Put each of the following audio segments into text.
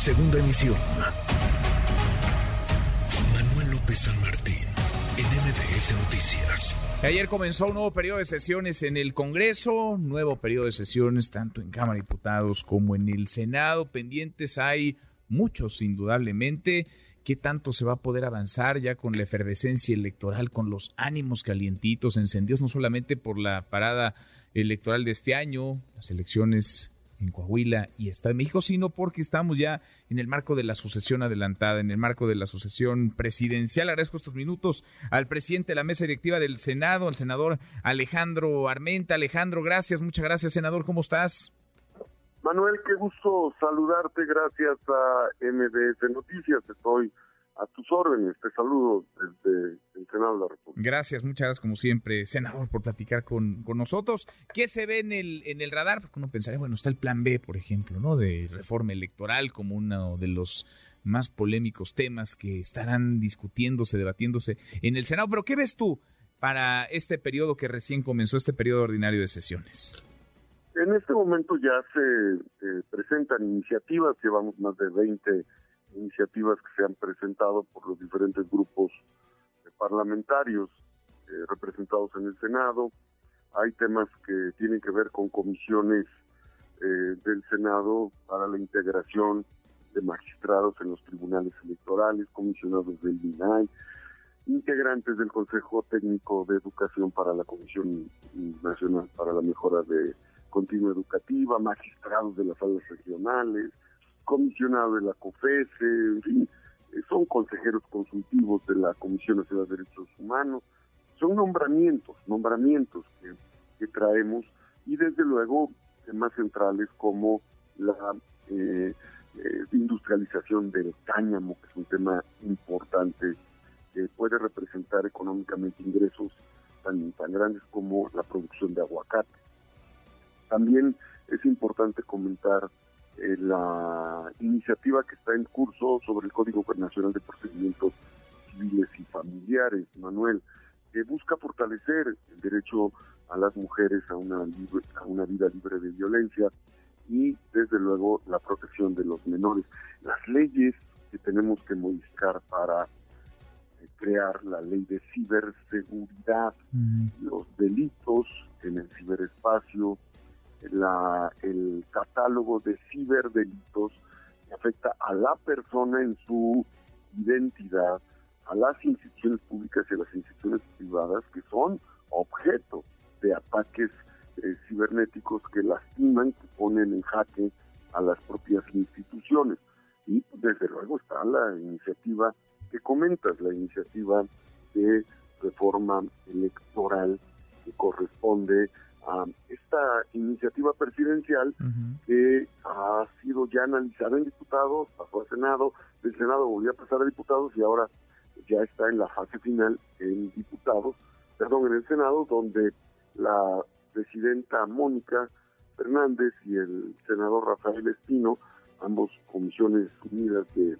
Segunda emisión. Manuel López San Martín, en MBS Noticias. Ayer comenzó un nuevo periodo de sesiones en el Congreso, nuevo periodo de sesiones tanto en Cámara de Diputados como en el Senado. Pendientes hay muchos, indudablemente. ¿Qué tanto se va a poder avanzar ya con la efervescencia electoral, con los ánimos calientitos, encendidos no solamente por la parada electoral de este año, las elecciones en Coahuila y Estado de México, sino porque estamos ya en el marco de la sucesión adelantada, en el marco de la sucesión presidencial. Agradezco estos minutos al presidente de la mesa directiva del Senado, al senador Alejandro Armenta. Alejandro, gracias, muchas gracias, senador, ¿cómo estás? Manuel, qué gusto saludarte, gracias a MBS Noticias, estoy a tus órdenes. Te saludo desde el Senado de la República. Gracias, muchas gracias como siempre, senador, por platicar con, con nosotros. ¿Qué se ve en el, en el radar? Porque uno pensaría, bueno, está el plan B, por ejemplo, ¿no? De reforma electoral como uno de los más polémicos temas que estarán discutiéndose, debatiéndose en el Senado. Pero ¿qué ves tú para este periodo que recién comenzó, este periodo ordinario de sesiones? En este momento ya se eh, presentan iniciativas, llevamos más de 20 iniciativas que se han presentado por los diferentes grupos parlamentarios eh, representados en el Senado. Hay temas que tienen que ver con comisiones eh, del Senado para la integración de magistrados en los tribunales electorales, comisionados del INAI, integrantes del Consejo Técnico de Educación para la Comisión Nacional para la Mejora de Continua Educativa, magistrados de las salas regionales, comisionado de la COFESE, en fin, eh, son consejeros consultivos de la Comisión Nacional de Derechos Humanos, son nombramientos, nombramientos que, traemos y desde luego temas centrales como la eh, eh, industrialización del cáñamo, que es un tema importante que puede representar económicamente ingresos tan, tan grandes como la producción de aguacate. También es importante comentar la iniciativa que está en curso sobre el Código Nacional de Procedimientos Civiles y Familiares, Manuel, que busca fortalecer el derecho a las mujeres a una, a una vida libre de violencia y desde luego la protección de los menores. Las leyes que tenemos que modificar para eh, crear la ley de ciberseguridad, los delitos en el ciberespacio, la, el catálogo de ciberdelitos que afecta a la persona en su identidad, a las instituciones públicas y a las instituciones privadas que son objeto de ataques eh, cibernéticos que lastiman, que ponen en jaque a las propias instituciones. Y desde luego está la iniciativa que comentas, la iniciativa de reforma electoral que corresponde a esta iniciativa presidencial que ha sido ya analizada en diputados, pasó al Senado, del Senado volvió a pasar a diputados y ahora ya está en la fase final en diputados, perdón, en el Senado, donde la presidenta Mónica Fernández y el senador Rafael Espino, ambos comisiones unidas de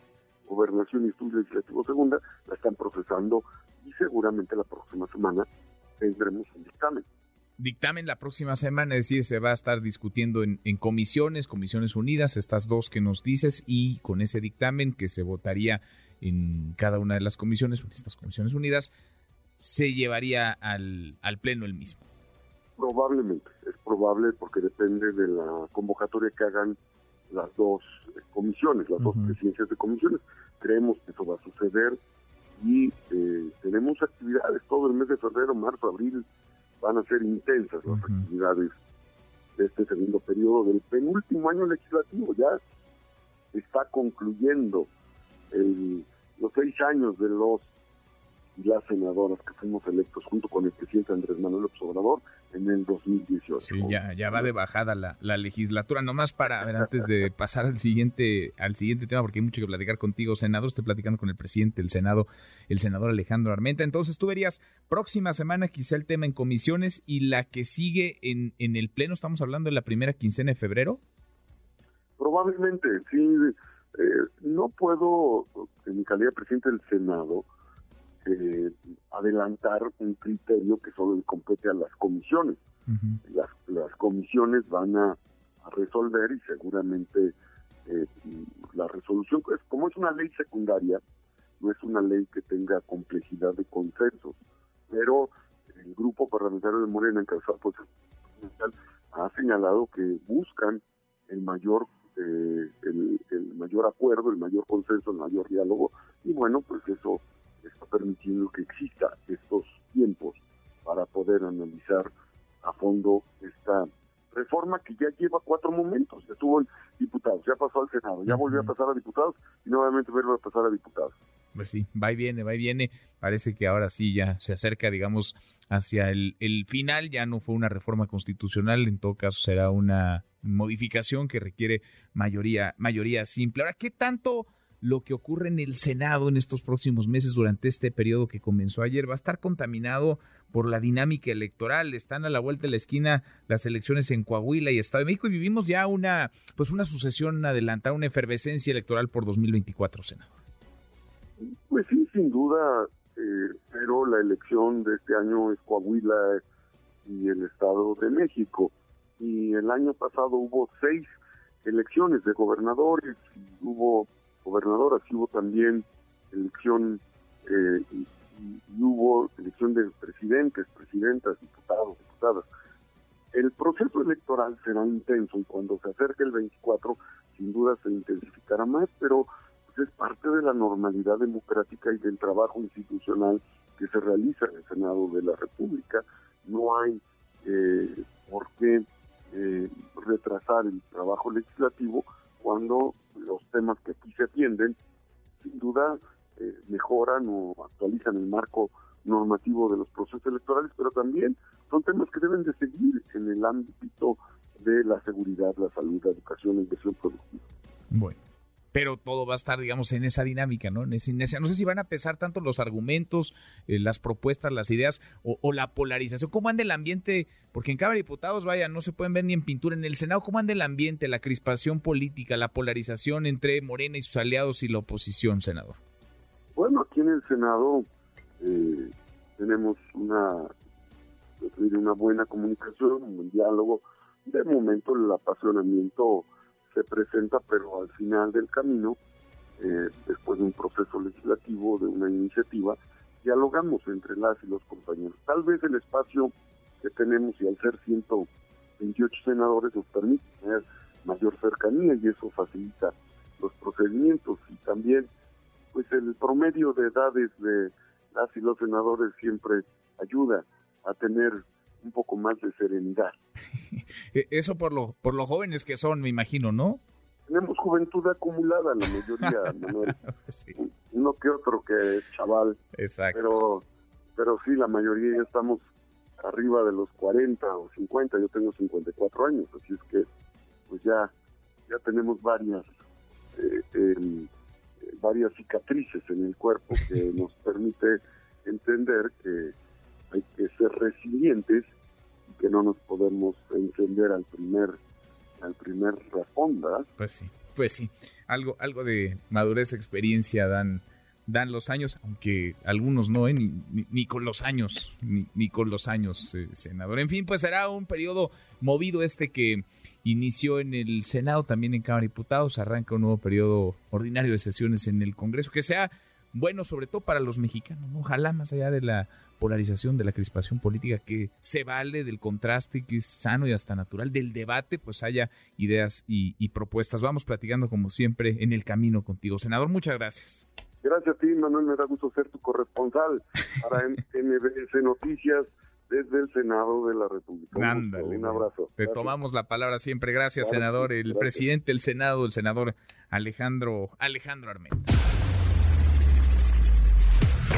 Gobernación y Estudio Legislativo Segunda, la están procesando y seguramente la próxima semana tendremos un dictamen dictamen la próxima semana, es decir, se va a estar discutiendo en, comisiones, comisiones unidas, estas dos que nos dices, y con ese dictamen que se votaría en cada una de las comisiones, estas comisiones unidas, se llevaría al, al Pleno el mismo. Probablemente, es probable porque depende de la convocatoria que hagan las dos comisiones, las dos presidencias de comisiones. Creemos que eso va a suceder y eh, tenemos actividades todo el mes de febrero, marzo, abril, van a ser intensas las actividades de este segundo periodo del penúltimo año legislativo. Ya está concluyendo los seis años de los y las senadoras que fuimos electos junto con el presidente Andrés Manuel López Obrador en el 2018. Sí, ya, ya va de bajada la, la legislatura. Nomás para, ver, antes de pasar al siguiente, al siguiente tema, porque hay mucho que platicar contigo, senador, estoy platicando con el presidente del Senado, el senador Alejandro Armenta. Entonces tú verías, próxima semana quizá el tema en comisiones y la que sigue en, en el Pleno, estamos hablando de la primera quincena de febrero. Probablemente, sí. Eh, no puedo, en mi calidad de presidente del Senado, eh, adelantar un criterio que solo le compete a las comisiones. las, las, comisiones van a, resolver y seguramente eh, las resolución, pues, como es una ley secundaria, no es una ley que tenga complejidad de consensos, pero el grupo parlamentario de Morena, encabezado por el ha señalado que buscan el mayor eh, el, el, mayor acuerdo, el mayor consenso, el mayor diálogo, y bueno, pues eso permitiendo que exista estos tiempos para poder analizar a fondo esta reforma que ya lleva cuatro momentos, ya estuvo en diputados, ya pasó al Senado, ya volvió a pasar a diputados y nuevamente vuelve a pasar a diputados. Pues sí, va y viene, va y viene. Parece que ahora sí ya se acerca, digamos, hacia el, el final. Ya no fue una reforma constitucional, en todo caso será una modificación que requiere mayoría, mayoría simple. Ahora, ¿qué tanto lo que ocurre en el Senado en estos próximos meses durante este periodo que comenzó ayer va a estar contaminado por la dinámica electoral. Están a la vuelta de la esquina las elecciones en Coahuila y Estado de México y vivimos ya una pues una sucesión adelantada, una efervescencia electoral por 2024, senador. Pues sí, sin duda, eh, pero la elección de este año es Coahuila y el Estado de México. Y el año pasado hubo seis elecciones de gobernadores, y hubo gobernadoras, hubo también elección eh, y, hubo elección de presidentes, presidentas, diputados, diputadas. El proceso electoral será intenso y cuando se acerque el 24 sin duda se intensificará más, pero pues, es parte de la normalidad democrática y del trabajo institucional que se realiza en el Senado de la República. No hay eh, por qué eh, retrasar el trabajo legislativo cuando los temas que aquí se atienden sin duda eh, mejoran o actualizan el marco normativo de los procesos electorales, pero también son temas que deben de seguir en el ámbito de la seguridad, la salud, la educación, la inversión productiva. Bueno pero todo va a estar, digamos, en esa dinámica, ¿no? En esa No sé si van a pesar tanto los argumentos, eh, las propuestas, las ideas o, la polarización. ¿Cómo anda el ambiente? Porque en Cámara de Diputados, vaya, no se pueden ver ni en pintura. En el Senado, ¿cómo anda el ambiente, la crispación política, la polarización entre Morena y sus aliados y la oposición, senador? Bueno, aquí en el Senado eh, tenemos una, una buena comunicación, un buen diálogo. De momento el apasionamiento se presenta, pero al final del camino, eh, después de un proceso legislativo, de una iniciativa, dialogamos entre las y los compañeros. Tal vez el espacio que tenemos y al ser 128 senadores nos permite tener mayor cercanía y eso facilita los procedimientos y también pues el promedio de edades de las y los senadores siempre ayuda a tener un poco más de serenidad. E-, eso por lo, por los jóvenes que son, me imagino, ¿no? Tenemos juventud acumulada, la mayoría, Manuel. Uno que otro que es chaval. Exacto. Pero, pero sí, la mayoría ya estamos arriba de los 40 o 50, yo tengo 54 años, así es que pues ya, ya tenemos varias, eh, em, varias cicatrices en el cuerpo que nos permite entender que hay que ser resilientes y que no nos podemos encender al primer al primer responda. Pues sí, pues sí. Algo, algo de madurez, experiencia dan, dan los años, aunque algunos no, ¿eh? ni, ni, con los años, ni, ni con los años, eh, senador. En fin, pues será un periodo movido este que inició en el Senado, también en Cámara de Diputados, arranca un nuevo periodo ordinario de sesiones en el Congreso, que sea bueno sobre todo para los mexicanos, ojalá más allá de la polarización, de la crispación política, que se vale del contraste, que es sano y hasta natural, del debate, pues haya ideas y, propuestas. Vamos platicando como siempre en el camino contigo. Senador, muchas gracias. Gracias a ti, Manuel, me da gusto ser tu corresponsal para MBS Noticias desde el Senado de la República. un abrazo. Te tomamos la palabra siempre. Gracias, senador. El presidente del Senado, el senador Alejandro, Alejandro Armenta.